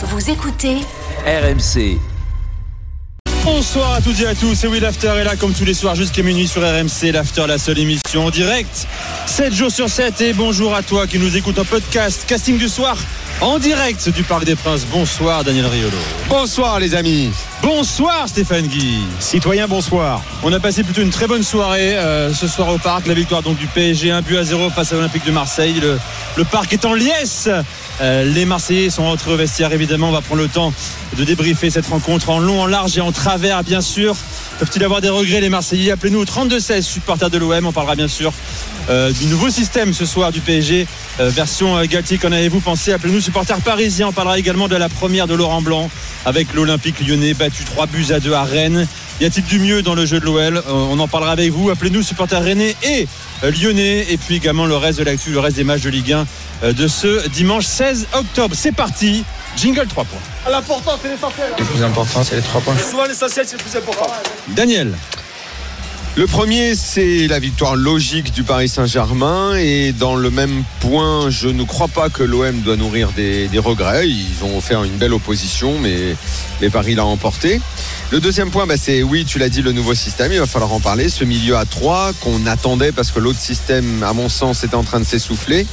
Vous écoutez RMC. Bonsoir à toutes et à tous, c'est Will After est là comme tous les soirs jusqu'à minuit sur RMC, l'After, la seule émission en direct, 7 jours sur 7 et bonjour à toi qui nous écoute en podcast, casting du soir en direct du Parc des Princes. Bonsoir Daniel Riolo. Bonsoir les amis. Bonsoir Stéphane Guy. Citoyen, bonsoir. On a passé plutôt une très bonne soirée euh, ce soir au parc. La victoire donc du PSG, un but à 0 face à l'Olympique de Marseille. Le, le parc est en liesse. Euh, les Marseillais sont rentrés au vestiaire évidemment. On va prendre le temps de débriefer cette rencontre en long, en large et en travers bien sûr. Peuvent-ils avoir des regrets les Marseillais? Appelez-nous au 32-16, supporter de l'OM. On parlera bien sûr euh, du nouveau système ce soir du PSG, euh, version euh, Galtier. Qu'en avez-vous pensé? Appelez-nous supporters parisiens. On parlera également de la première de Laurent Blanc avec l'Olympique lyonnais battu 3 buts à 2 à Rennes. Y a-t-il du mieux dans le jeu de l'OL On en parlera avec vous. Appelez-nous supporters rennais et lyonnais. Et puis également le reste de l'actu, le reste des matchs de Ligue 1 euh, de ce dimanche 16 octobre. C'est parti. Jingle 3 points. L'important, c'est l'essentiel. Le plus important, c'est les trois points. Souvent, l'essentiel, c'est le plus important. Daniel. Le premier, c'est la victoire logique du Paris Saint-Germain. Et dans le même point, je ne crois pas que l'OM doit nourrir des, regrets. Ils ont offert une belle opposition, mais, mais Paris l'a emporté. Le deuxième point, bah, c'est oui, tu l'as dit, le nouveau système. Il va falloir en parler. Ce milieu à 3 qu'on attendait parce que l'autre système, à mon sens, était en train de s'essouffler.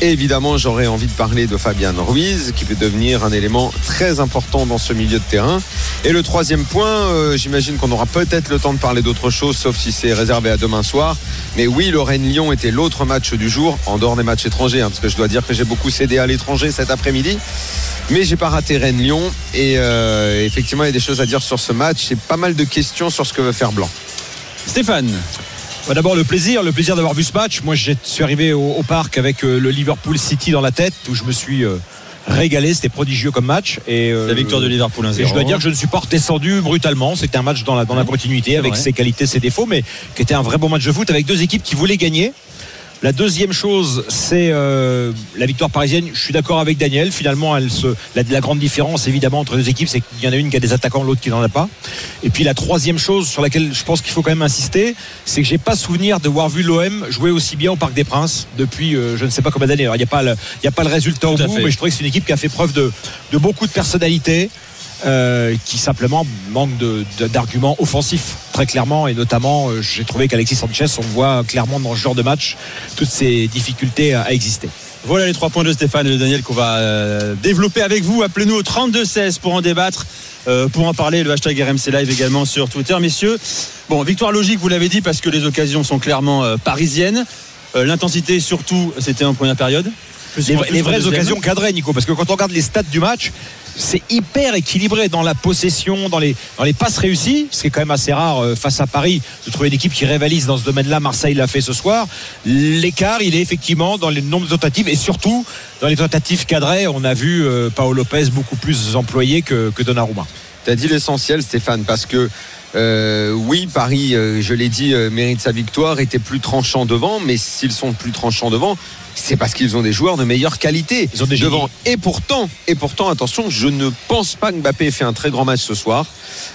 Évidemment, j'aurais envie de parler de Fabian Ruiz, qui peut devenir un élément très important dans ce milieu de terrain. Et le troisième point, euh, j'imagine qu'on aura peut-être le temps de parler d'autre chose, sauf si c'est réservé à demain soir. Mais oui, le Rennes-Lyon était l'autre match du jour, en dehors des matchs étrangers, hein, parce que je dois dire que j'ai beaucoup cédé à l'étranger cet après-midi. Mais j'ai pas raté Rennes-Lyon. Et euh, effectivement, il y a des choses à dire sur ce match. Et pas mal de questions sur ce que veut faire Blanc. Stéphane. Bah, D'abord le plaisir, le plaisir d'avoir vu ce match. Moi, je suis arrivé au, au parc avec euh, le Liverpool City dans la tête, où je me suis euh, régalé. C'était prodigieux comme match. Et, euh, La victoire de Liverpool 1-0. Et je dois dire que je ne suis pas redescendu brutalement. C'était un match dans la, dans la continuité, avec vrai. ses qualités, ses défauts, mais qui était un vrai bon match de foot avec deux équipes qui voulaient gagner. La deuxième chose, c'est euh, la victoire parisienne. Je suis d'accord avec Daniel. Finalement, elle se, la, la grande différence, évidemment, entre les deux équipes, c'est qu'il y en a une qui a des attaquants, l'autre qui n'en a pas. Et puis la troisième chose sur laquelle je pense qu'il faut quand même insister, c'est que j'ai pas souvenir de voir vu l'OM jouer aussi bien au Parc des Princes depuis euh, je ne sais pas combien d'années. Alors, Il n'y a pas le, y a pas le résultat au Tout bout, fait. mais je trouvais que c'est une équipe qui a fait preuve de, de beaucoup de personnalité. Euh, qui simplement manque de- de- d'arguments offensifs très clairement et notamment euh, j'ai trouvé qu'Alexis Sanchez on voit clairement dans ce genre de match toutes ces difficultés à, à exister Voilà les trois points de Stéphane et de Daniel qu'on va euh, développer avec vous. Appelez-nous au 32-16 pour en débattre, euh, pour en parler. Le hashtag RMC Live également sur Twitter, messieurs. Bon, victoire logique, vous l'avez dit, parce que les occasions sont clairement euh, parisiennes. Euh, L'intensité, surtout, c'était en première période. Les, les vraies occasions cadrées Nico parce que quand on regarde les stats du match c'est hyper équilibré dans la possession, dans les, passes réussies, ce qui est quand même assez rare euh, face à Paris de trouver une équipe qui rivalise dans ce domaine-là. Marseille l'a fait ce soir. L'écart, il est effectivement dans les nombres de tentatives et surtout dans les tentatives cadrées. On a vu euh, Paolo Lopez beaucoup plus employé que, que Donnarumma. Tu as dit l'essentiel, Stéphane, parce que euh, oui, Paris, je l'ai dit, mérite sa victoire, était plus tranchant devant, mais s'ils sont plus tranchants devant, c'est parce qu'ils ont des joueurs de meilleure qualité Ils ont des devant. Et pourtant, et pourtant, attention, je ne pense pas que Mbappé ait fait un très grand match ce soir.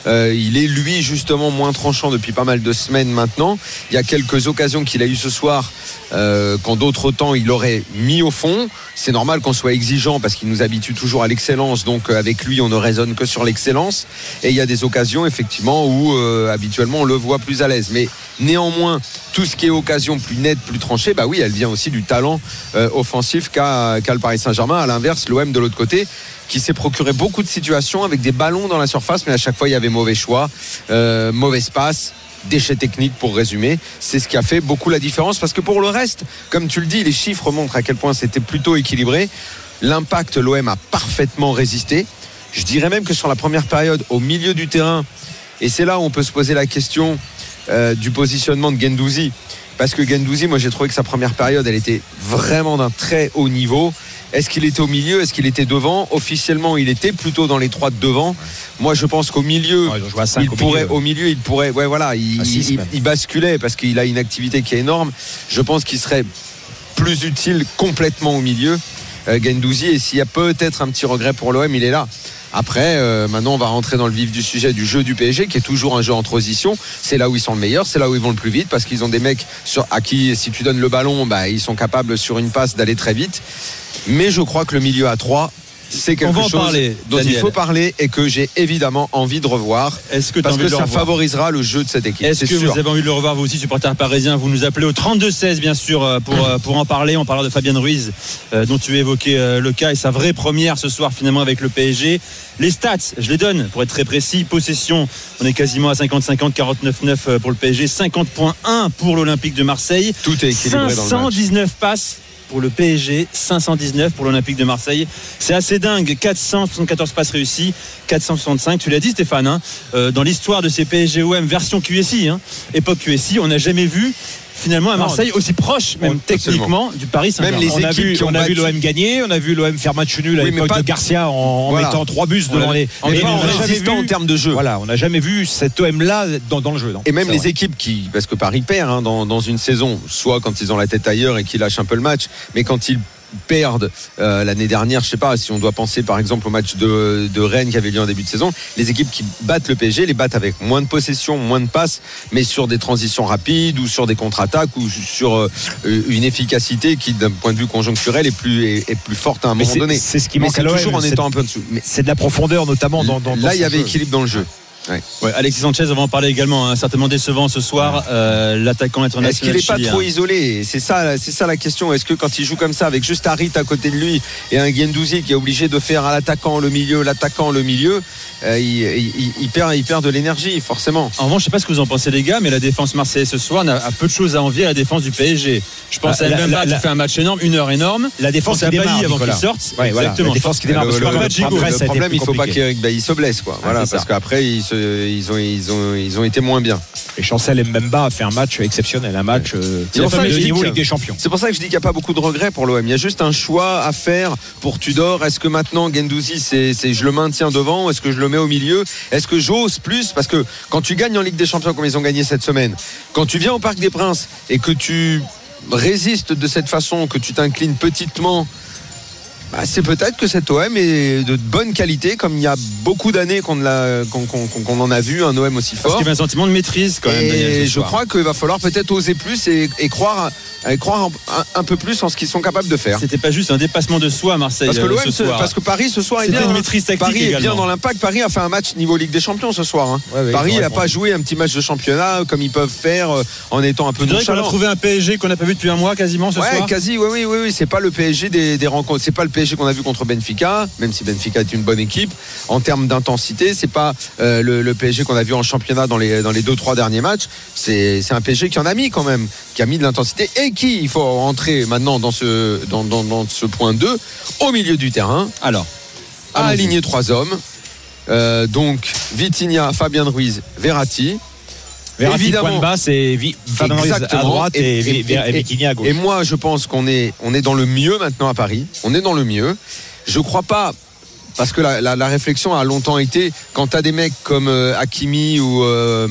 Euh, il est lui justement moins tranchant depuis pas mal de semaines maintenant. Il y a quelques occasions qu'il a eues ce soir euh, quand d'autres temps il aurait mis au fond. C'est normal qu'on soit exigeant parce qu'il nous habitue toujours à l'excellence. Donc euh, avec lui, on ne raisonne que sur l'excellence. Et il y a des occasions effectivement où euh, habituellement on le voit plus à l'aise. Mais néanmoins, tout ce qui est occasion plus nette, plus tranchée, bah oui, elle vient aussi du talent euh, offensif qu'a le Paris Saint-Germain. À l'inverse, l'OM de l'autre côté, qui s'est procuré beaucoup de situations avec des ballons dans la surface, mais à chaque fois il y avait mauvais choix, euh, mauvaise passe. Déchets techniques pour résumer, c'est ce qui a fait beaucoup la différence parce que pour le reste, comme tu le dis, les chiffres montrent à quel point c'était plutôt équilibré. L'impact, l'OM a parfaitement résisté. Je dirais même que sur la première période, au milieu du terrain, et c'est là où on peut se poser la question euh, du positionnement de Gendouzi. Parce que Gendouzi, moi j'ai trouvé que sa première période, elle était vraiment d'un très haut niveau. Est-ce qu'il était au milieu? Est-ce qu'il était devant? Officiellement, il était plutôt dans les trois de devant. Moi, je pense qu'au milieu, Ouais, il au pourrait, milieu. au milieu, il pourrait, ouais, voilà, il, À six il- même. il basculait parce qu'il a une activité qui est énorme. Je pense qu'il serait plus utile complètement au milieu, euh, Gendouzi. Et s'il y a peut-être un petit regret pour l'OM, il est là. Après, euh, maintenant, on va rentrer dans le vif du sujet du jeu du PSG, qui est toujours un jeu en transition. C'est là où ils sont le meilleur, c'est là où ils vont le plus vite, parce qu'ils ont des mecs sur, à qui, si tu donnes le ballon, bah, ils sont capables sur une passe d'aller très vite. Mais je crois que le milieu à 3 c'est quelque On va en chose parler, dont il faut parler et que j'ai évidemment envie de revoir Est-ce que parce que ça favorisera le jeu de cette équipe. Est-ce que sûr. vous avez envie de le revoir vous aussi, supporter parisien Vous nous appelez au 32-16 bien sûr euh, pour, euh, pour en parler. On parlera de Fabien Ruiz euh, dont tu évoquais euh, le cas et sa vraie première ce soir finalement avec le PSG. Les stats, je les donne pour être très précis. Possession, on est quasiment à 50-50, 49-9 euh, pour le PSG, 50.1 pour l'Olympique de Marseille. Tout est équilibré dans le match. 519 passes pour le PSG, 519 pour l'Olympique de Marseille. C'est assez dingue. 474 passes réussies, 465. Tu l'as dit, Stéphane, hein, euh, dans l'histoire de ces PSG-OM version QSI, hein, époque QSI, on n'a jamais vu finalement à Non, Marseille aussi proche, même on- techniquement, du Paris Saint-Germain. Même les on a équipes vu, qui ont on a vu l'OM gagner, on a vu l'OM faire match nul à Oui, l'époque de Garcia en, mettant trois buts devant les. En Mais pas on en n'a jamais résistant vu- en termes de jeu. Voilà, on n'a jamais vu cet OM là dans, dans le jeu. non Et même les vrai. équipes qui, parce que Paris perd hein, dans, dans une saison, soit quand ils ont la tête ailleurs et qu'ils lâchent un peu le match, mais quand ils perdent euh, l'année dernière, je sais pas si on doit penser par exemple au match de, de Rennes qui avait lieu en début de saison, les équipes qui battent le PSG les battent avec moins de possession, moins de passes, mais sur des transitions rapides ou sur des contre-attaques ou sur euh, une efficacité qui d'un point de vue conjoncturel est plus est, est plus forte à un Mais moment donné. C'est ce qui Mais manque à toujours en étant un peu en dessous. Mais C'est de la profondeur notamment dans, dans, dans là, il y avait jeu. équilibre dans le jeu. Ouais, Alexis Sanchez, on va en parler également, hein, certainement décevant ce soir, euh, l'attaquant Est-ce international. qu'il n'est pas trop isolé? C'est ça, c'est ça la question. Est-ce que quand il joue comme ça, avec juste Harit à côté de lui et un Guendouzi qui est obligé de faire à l'attaquant le milieu, l'attaquant le milieu, euh, il, il- il perd, il perd de l'énergie forcément. En revanche, je sais pas ce que vous en pensez les gars, mais la défense marseillaise ce soir n'a- a peu de choses à envier à la défense du PSG. Je pense Ah, à Mbemba qui la- fait un match énorme, une heure énorme. La défense qui démarre, avant qu'il sorte. Ouais, voilà, Exactement. la défense qui démarre le, le- le le problème, il faut pas Bailly se blesse, quoi. Voilà, c'est parce qu'après se- ils ont, ils ont, ils ont été moins bien. Et Chancel Mbemba a fait un match exceptionnel, un match euh, C'est pour ça que de je dis niveau Ligue des Champions. C'est pour ça que je dis qu'il n'y a pas beaucoup de regrets pour l'OM. Il y a juste un choix à faire pour Tudor. Est-ce que maintenant Gendouzi, c'est, je le maintiens devant? Est-ce que je le mets au milieu? Est-ce que j'ose plus? Parce que quand tu gagnes en Ligue des Champions comme ils ont gagné cette semaine, quand tu viens au Parc des Princes et que tu résistes de cette façon, que tu t'inclines petitement. Bah, c'est peut-être que cet OM est de bonne qualité, comme il y a beaucoup d'années qu'on, en a vu un OM aussi Parce fort. qu'il y avait un sentiment de maîtrise quand même. Et je crois qu'il va falloir peut-être oser plus et, et croire, et croire un, un peu plus en ce qu'ils sont capables de faire. C'était pas juste un dépassement de soi à Marseille. Parce que euh, l'OM, parce que Paris ce soir est bien. une hein. maîtrise tactique Paris est bien également. dans l'impact. Paris a fait un match niveau Ligue des Champions ce soir. hein. Ouais, ouais, Paris n'a pas joué un petit match de championnat comme ils peuvent faire euh, en étant un peu dirais qu'on a nonchalant. trouvé un PSG qu'on n'a pas vu depuis un mois quasiment ce Ouais, soir. quasi, oui, oui, oui, oui. C'est pas le PSG des, des rencontres. C'est pas le PSG qu'on a vu contre Benfica, même si Benfica est une bonne équipe. En termes d'intensité, c'est pas euh, le, le PSG qu'on a vu en championnat dans les, dans les deux, trois derniers matchs. C'est c'est un PSG qui en a mis quand même, qui a mis de l'intensité et qui, il faut rentrer maintenant dans ce, dans, dans, dans ce point 2, au milieu du terrain, Alors, a Allons-y. aligné trois hommes. Euh, donc, Vitinha, Fabien Ruiz, Verratti. Verratti point Ruiz à droite et, Et- à gauche. Et moi, je pense qu'on est, on est dans le mieux maintenant à Paris. On est dans le mieux. Je crois pas. Parce que la, la- la réflexion a longtemps été quand tu as des mecs comme euh, Hakimi ou, euh,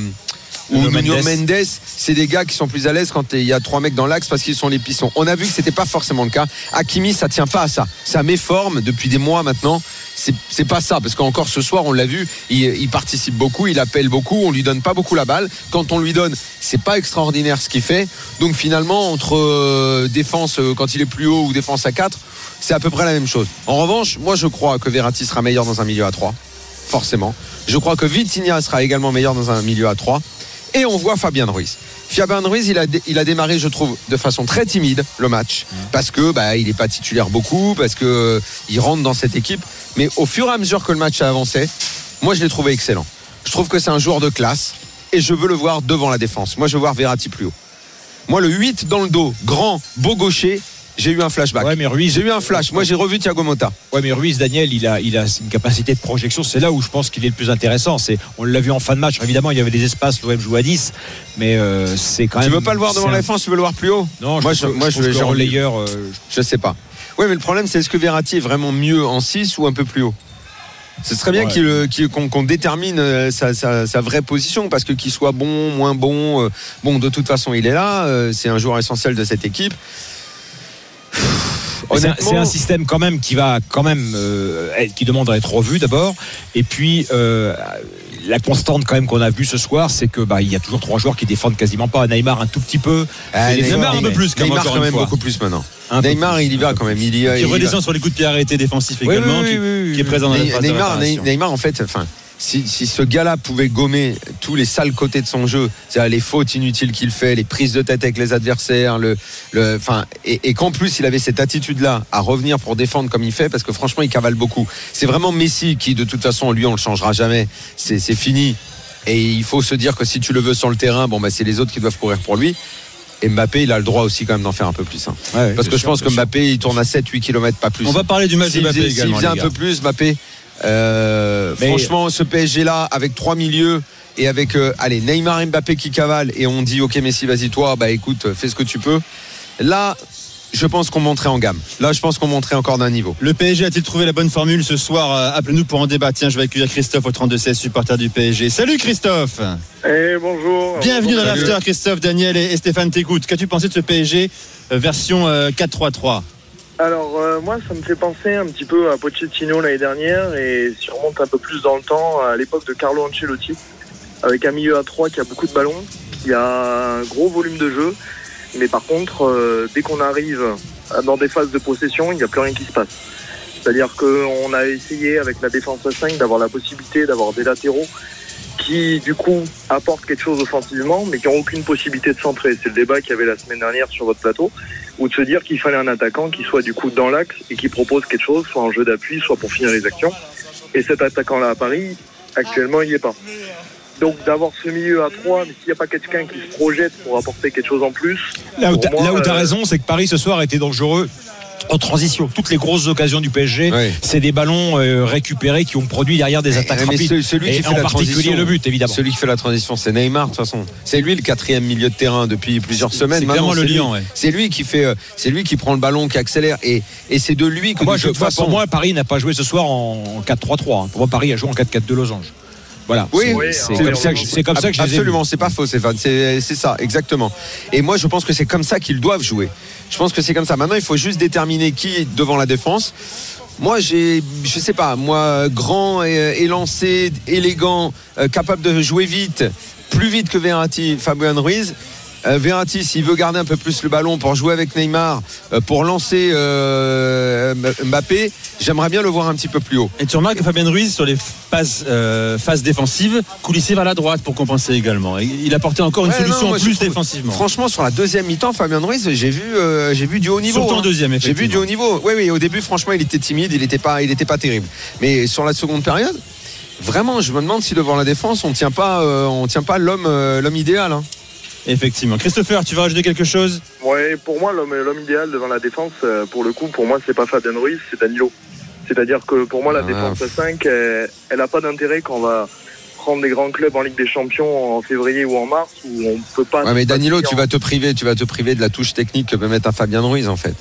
ou Nuno Mendes. C'est des gars qui sont plus à l'aise quand il y a trois mecs dans l'axe parce qu'ils sont les pistons. On a vu que c'était pas forcément le cas. Hakimi, ça tient pas à ça. Ça méforme depuis des mois maintenant. C'est c'est pas ça parce qu'encore ce soir, on l'a vu, il, il participe beaucoup, il appelle beaucoup, on lui donne pas beaucoup la balle. Quand on lui donne, c'est pas extraordinaire ce qu'il fait. Donc finalement, entre euh, défense euh, quand il est plus haut ou défense à 4, c'est à peu près la même chose. En revanche, moi je crois que Verratti sera meilleur dans un milieu à 3, forcément. Je crois que Vitinha sera également meilleur dans un milieu à 3. Et on voit Fabien Ruiz. Fabien Ruiz, il a, il a démarré, je trouve, de façon très timide le match, parce que bah, il n'est pas titulaire beaucoup, parce que euh, il rentre dans cette équipe. Mais au fur et à mesure que le match avançait, moi je l'ai trouvé excellent. Je trouve que c'est un joueur de classe, et je veux le voir devant la défense. Moi, je veux voir Verratti plus haut. Moi, le 8 dans le dos, grand, beau gaucher, j'ai eu un flashback. Ouais, mais Ruiz, J'ai eu un flash. Moi, j'ai revu Thiago Motta. Ouais, mais Ruiz, Daniel, il a, il a une capacité de projection. C'est là où je pense qu'il est le plus intéressant. C'est, on l'a vu en fin de match. Évidemment, il y avait des espaces. L'OM joue à 10, mais euh, c'est quand Tu même. veux pas le voir devant la un- défense, tu veux le voir plus haut Non, Moi, je, je- moi, je je- le relayeur. euh, Je sais pas. Oui, mais le problème, c'est est-ce que Verratti est vraiment mieux en 6 ou un peu plus haut Ce serait bien Ouais. qu'il, euh, qu'on, détermine euh, sa, sa- sa vraie position, parce que qu'il soit bon, moins bon, euh, bon, de toute façon, il est là. c'est un joueur essentiel de cette équipe. C'est un, Honnêtement, c'est un système quand même qui va quand même euh, être- qui demande à être revu d'abord et puis euh, la constante quand même qu'on a vue ce soir c'est que bah il y a toujours trois joueurs qui défendent quasiment pas Neymar un tout petit peu Ah, l'effort, Neymar un peu plus quand même, Neymar quand même fois. beaucoup plus maintenant. Un Neymar, il y va quand même. Il y, qui il y va. redescend sur les coups de pied arrêtés défensifs Oui, également, oui, qui, oui, oui, qui est présent dans la Neymar, Neymar, en fait, enfin, si, si ce gars-là pouvait gommer tous les sales côtés de son jeu, c'est-à-dire les fautes inutiles qu'il fait, les prises de tête avec les adversaires, le, le, enfin, et, et qu'en plus il avait cette attitude-là à revenir pour défendre comme il fait, parce que franchement, il cavale beaucoup. C'est vraiment Messi qui, de toute façon, lui, on le changera jamais. C'est fini. Et il faut se dire que si tu le veux sur le terrain, bon, bah, c'est les autres qui doivent courir pour lui. Et Mbappé, il a le droit aussi quand même d'en faire un peu plus. hein. Ouais, Parce que je pense que. Mbappé, il tourne à 7-8 km, pas plus. On va parler du match de Mbappé faisait, s'il également. faisait les un peu plus, Mbappé, euh, franchement, ce PSG-là, avec trois milieux et avec euh, allez, Neymar et Mbappé qui cavalent, et on dit, ok, Messi, vas-y, toi, bah écoute, fais ce que tu peux. Là, je pense qu'on monterait en gamme. Là, je pense qu'on monterait encore d'un niveau. Le PSG a-t-il trouvé la bonne formule ce soir? Euh, Appelez-nous pour en débattre. Tiens, je vais accueillir Christophe au 32-16, supporter du PSG. Salut Christophe Eh bonjour. Bienvenue dans l'after, Christophe, Daniel et Stéphane t'écoute. Qu'as-tu pensé de ce PSG version euh, 4-3-3 Alors euh, moi ça me fait penser un petit peu à Pochettino l'année dernière et si on remonte un peu plus dans le temps à l'époque de Carlo Ancelotti avec un milieu à 3 qui a beaucoup de ballons, qui a un gros volume de jeu, mais par contre euh, dès qu'on arrive dans des phases de possession il n'y a plus rien qui se passe. C'est-à-dire qu'on a essayé avec la défense à 5 d'avoir la possibilité d'avoir des latéraux qui du coup apportent quelque chose offensivement mais qui n'ont aucune possibilité de centrer. C'est le débat qu'il y avait la semaine dernière sur votre plateau ou de se dire qu'il fallait un attaquant qui soit du coup dans l'axe et qui propose quelque chose, soit en jeu d'appui, soit pour finir les actions. Et cet attaquant-là à Paris, actuellement, il n'y est pas. Donc d'avoir ce milieu à 3, mais s'il n'y a pas quelqu'un qui se projette pour apporter quelque chose en plus, Là où moi, as euh, raison, c'est que Paris ce soir était dangereux en transition. Toutes les grosses occasions du PSG, c'est des ballons euh, récupérés qui ont produit derrière des attaques mais rapides. celui Et qui fait en la particulier le but, évidemment. Celui qui fait la transition, c'est Neymar, de toute façon. C'est lui le quatrième milieu de terrain depuis plusieurs semaines. C'est clairement le lion, ouais. C'est lui qui fait, euh, c'est lui qui prend le ballon, qui accélère, et, et c'est de lui que Moi, de je, toute façon. pour moi, Paris n'a pas joué ce soir en 4-3-3. hein. Pour moi, Paris a joué en 4-4 de losange. Voilà. Oui, C'est- comme, ça que comme ça que je. Absolument, c'est pas faux, Stéphane. C'est ça, exactement. Et moi, je pense que c'est comme ça qu'ils doivent jouer. Je pense que c'est comme ça. Maintenant, il faut juste déterminer qui est devant la défense. Moi, j'ai, je sais pas, moi, grand euh, élancé, élégant, euh, capable de jouer vite, plus vite que Verratti, Fabien Ruiz. Euh, Verratti, s'il veut garder un peu plus le ballon pour jouer avec Neymar, pour lancer Mbappé, j'aimerais bien le voir un petit peu plus haut. Et tu remarques que Fabien Ruiz, sur les phases, euh, phases défensives, coulissait vers la droite pour compenser également. Et Il apportait encore une Ouais, solution non, moi, plus trouve- défensivement. Franchement, sur la deuxième mi-temps, Fabien Ruiz, j'ai vu, euh, j'ai vu du haut niveau. Surtout en hein. deuxième, J'ai vu du haut niveau. Oui, oui, au début, franchement, il était timide, il n'était pas, il était pas terrible. Mais sur la seconde période, vraiment, je me demande si devant la défense, on tient pas, euh, on tient pas l'homme, euh, l'homme idéal. hein. Effectivement. Christopher, tu vas rajouter quelque chose? Ouais, pour moi l'homme l'homme idéal devant la défense, euh, pour le coup, pour moi c'est pas Fabien Ruiz, c'est Danilo. C'est-à-dire que pour moi la Ah. défense à 5, elle, elle a pas d'intérêt quand on va prendre des grands clubs en Ligue des Champions en février ou en mars où on peut pas. Ouais, mais Danilo, tu vas te priver, tu vas te priver de la touche technique que peut mettre un Fabien Ruiz, en fait.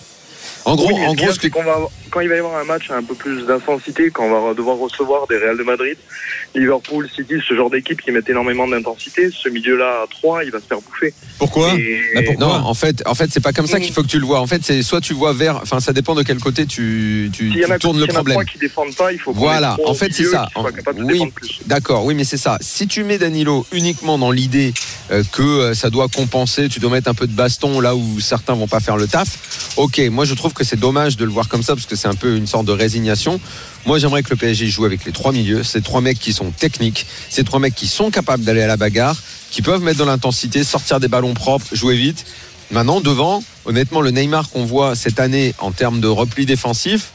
En gros, Oui, en y gros, que qu'on va avoir- quand il va y avoir un match un peu plus d'intensité, quand on va devoir recevoir des Real de Madrid, Liverpool, City, ce genre d'équipe qui mettent énormément d'intensité, ce milieu-là à 3, il va se faire bouffer. Pourquoi? Et- Bah, pourquoi? Non, en fait, en fait, c'est pas comme ça qu'il faut que tu le vois. En fait, c'est soit tu vois vers, enfin, ça dépend de quel côté tu, tu, y en tu a, tournes s'il le y problème. trois qui défendent pas, il faut Voilà, en fait, c'est ça. Oui. D'accord, oui, mais c'est ça. Si tu mets Danilo uniquement dans l'idée euh, que euh, ça doit compenser, tu dois mettre un peu de baston là où certains vont pas faire le taf. Ok, moi je trouve que c'est dommage de le voir comme ça parce que c'est un peu une sorte de résignation. Moi j'aimerais que le PSG joue avec les trois milieux, ces trois mecs qui sont techniques, ces trois mecs qui sont capables d'aller à la bagarre, qui peuvent mettre de l'intensité, sortir des ballons propres, jouer vite. Maintenant devant, honnêtement, le Neymar qu'on voit cette année en termes de repli défensif,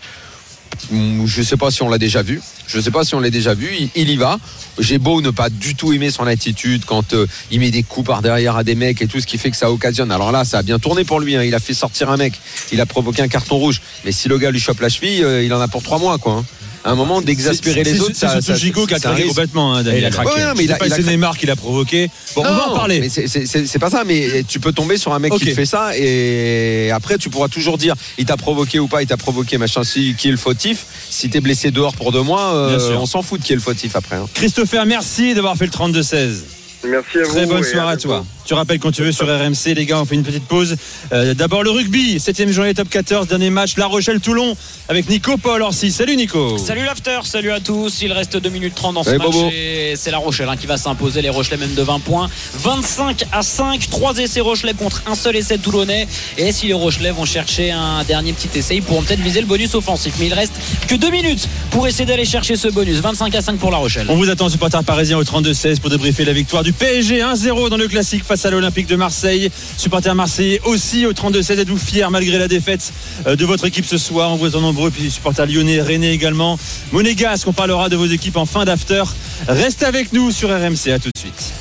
Hmm, je sais pas si on l'a déjà vu. Je sais pas si on l'a déjà vu. Il, il y va. J'ai beau ne pas du tout aimer son attitude quand euh, il met des coups par derrière à des mecs et tout ce qui fait que ça occasionne. Alors là, ça a bien tourné pour lui. hein. Il a fait sortir un mec. Il a provoqué un carton rouge. Mais si le gars lui chope la cheville, euh, il en a pour trois mois, quoi. hein. À un moment, d'exaspérer C'est- les autres, C'est ça, surtout Gigot qui a craqué complètement. hein, Daniel. Il a craqué. Ouais, mais il a- c'est. Neymar qui l'a provoqué. Bon, on va en parler. C'est- pas ça, mais tu peux tomber sur un mec qui fait ça et après tu pourras toujours dire il t'a provoqué ou pas, il t'a provoqué, machin, si, qui est le fautif. Si t'es blessé dehors pour deux mois, euh, on s'en fout de qui est le fautif après. hein. Christopher, merci d'avoir fait le 32-16. Merci à vous. Très bonne et soirée à toi. Tu rappelles quand tu veux sur RMC, les gars, on fait une petite pause. Euh, D'abord le rugby, 7 journée top 14, dernier match, La Rochelle-Toulon avec Nico Paul Orsi. Salut Nico. Salut l'after, salut à tous. Il reste 2 minutes 30 dans ce Salut, match Bobo. et c'est La Rochelle hein, qui va s'imposer. Les Rochelais même de 20 points. 25 à 5, 3 essais Rochelais contre un seul essai Toulonnais. Et si les Rochelais vont chercher un dernier petit essai, ils pourront peut-être viser le bonus offensif. Mais il reste que 2 minutes pour essayer d'aller chercher ce bonus. 25 à 5 pour La Rochelle. On vous attend, supporters parisiens, au 32-16 pour débriefer la victoire du PSG 1-0 dans le classique face à l'Olympique de Marseille. Supporters marseillais aussi au 32-16. Êtes-vous fiers malgré la défaite euh, de votre équipe ce soir? On vous attend nombreux. Puis supporters lyonnais, rennais également. Monégasque, on parlera de vos équipes en fin d'after. Restez avec nous sur RMC. À tout de suite.